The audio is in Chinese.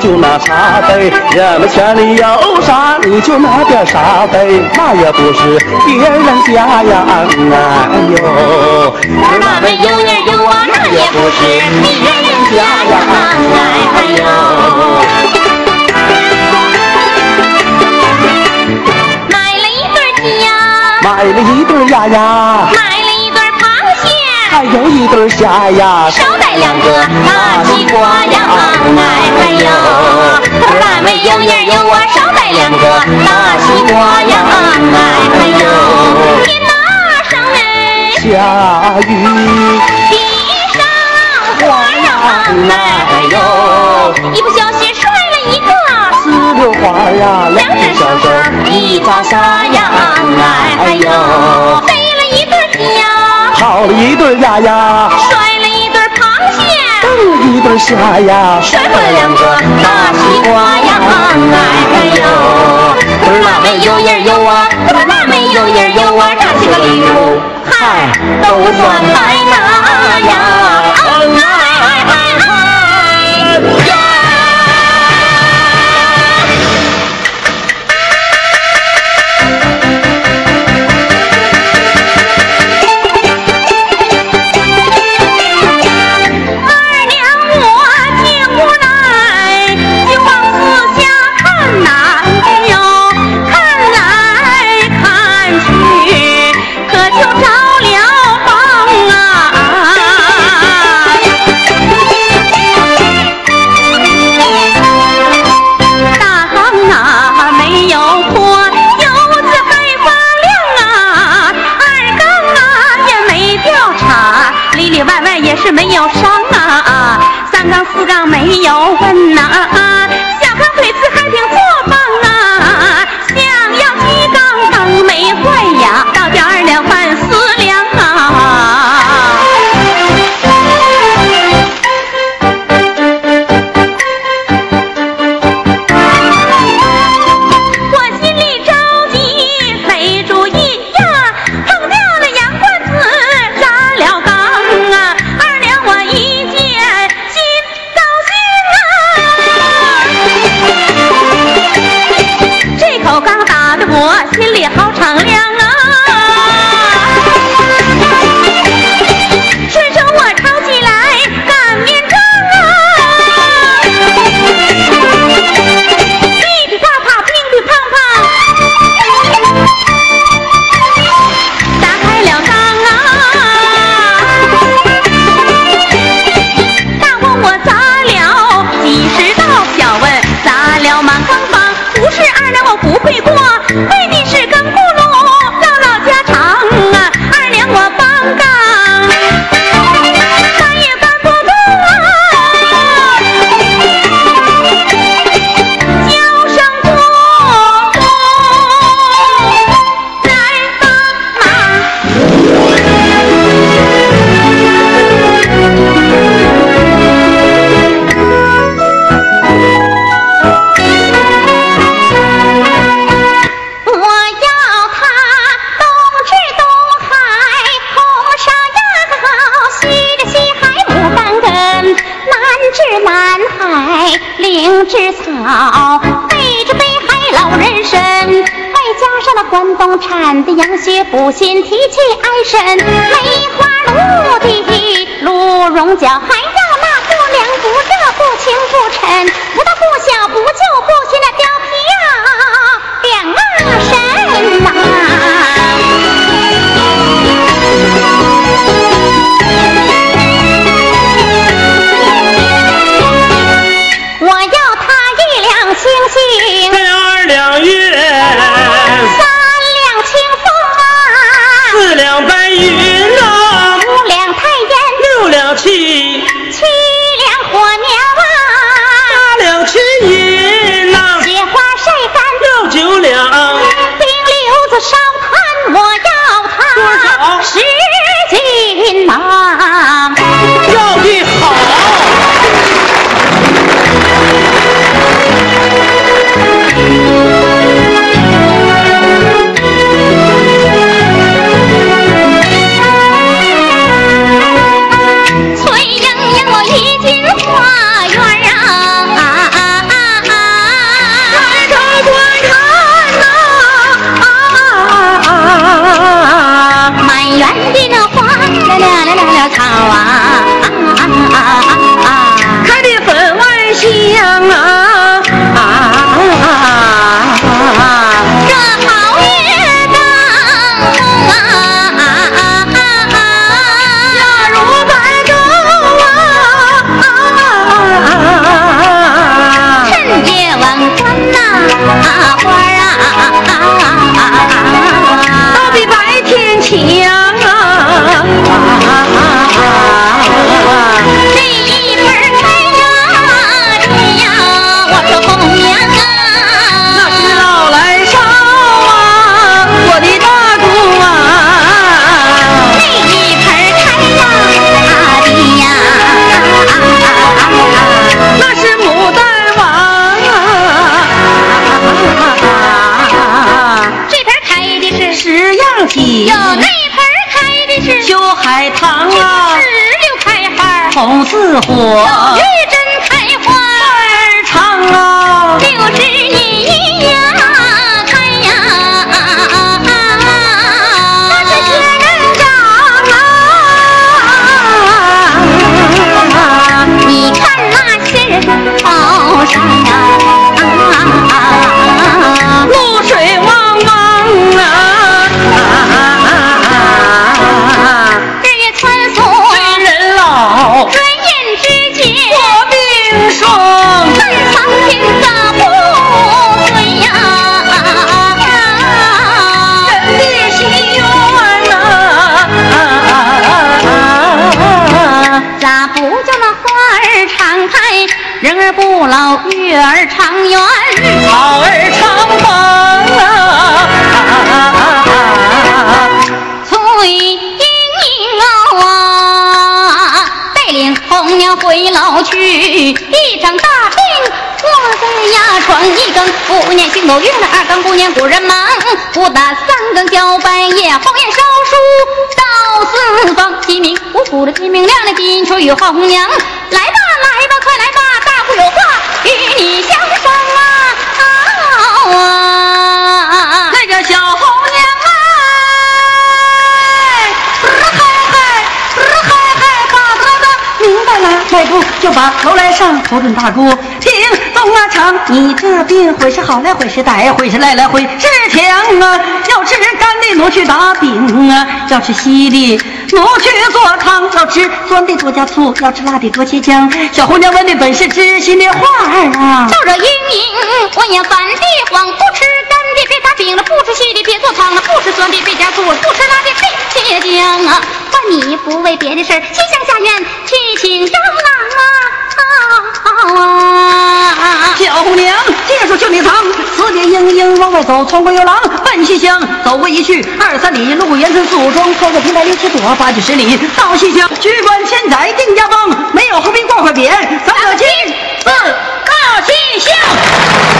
就拿茶杯，人们圈里有啥你就拿点啥呗，那也不是别人家呀，哎呦，俺们有人有啊，那也不是别人家呀，哎呦。买了一对鸡呀，买了一对鸭呀，买了一对螃蟹，还有一对虾呀，少带两个大西瓜呀，哎哎呦，俺们有人有啊，少带两个大西瓜呀，哎嗨哟，天哪上哎，下雨。地上花呀，哎哟，一不小心摔了一个。石榴花呀，两只手手一把沙呀，哎哎呦，飞了一对鸡一对鸭呀，摔了一对螃蟹，一对虾呀，摔坏了两个大西瓜呀，哎哎呦，俺们有人有啊，俺们有人有啊，这些个礼物，嗨，都算白拿呀，是没有杀关东产的羊血补心提气安神，梅花鹿的鹿茸角，还要那不凉不热不清不沉，不大不小白云呐，五两太烟，六两气，七两火苗啊，八两青银呐，雪花晒干，六九两，冰溜子烧炭，我要它多少香啊啊啊！啊啊啊啊！啊啊啊啊！趁夜晚关呐关啊啊啊！十样体有那盆开的是秋海棠啊，石榴开花，红似火，有开，人儿不老，月儿长圆？草儿长芳啊，崔莺莺啊，带领红娘回老去，一场大病卧在牙床一更，不念星斗月了二更，不念古人忙，不打三更交半夜，红颜烧书到四方，鸡鸣五谷的鸡鸣亮的金锄与红娘，来吧就把头来上，头准大姑听东啊长，你这病会是好来会是歹，会是赖来会是强啊，要吃干的挪去打饼啊，要吃稀的挪去做汤，要吃酸的多加醋，要吃辣的多切姜。小红娘问的本是知心的话啊。照着阴影，我也烦的慌，不吃干的别打饼了，不吃稀的别做汤了，不吃酸的别加醋，不吃辣的别切姜啊！换你不为别的事儿，西厢下院去请张啊！小红娘借住绣女藏，四点莺莺往外走，穿过游廊，奔西厢，走过一去二三里，路过园村宿庄，穿过平台六七朵，八九十里到西厢，居官千载定家邦，没有后兵挂块匾，咱可进自到西厢。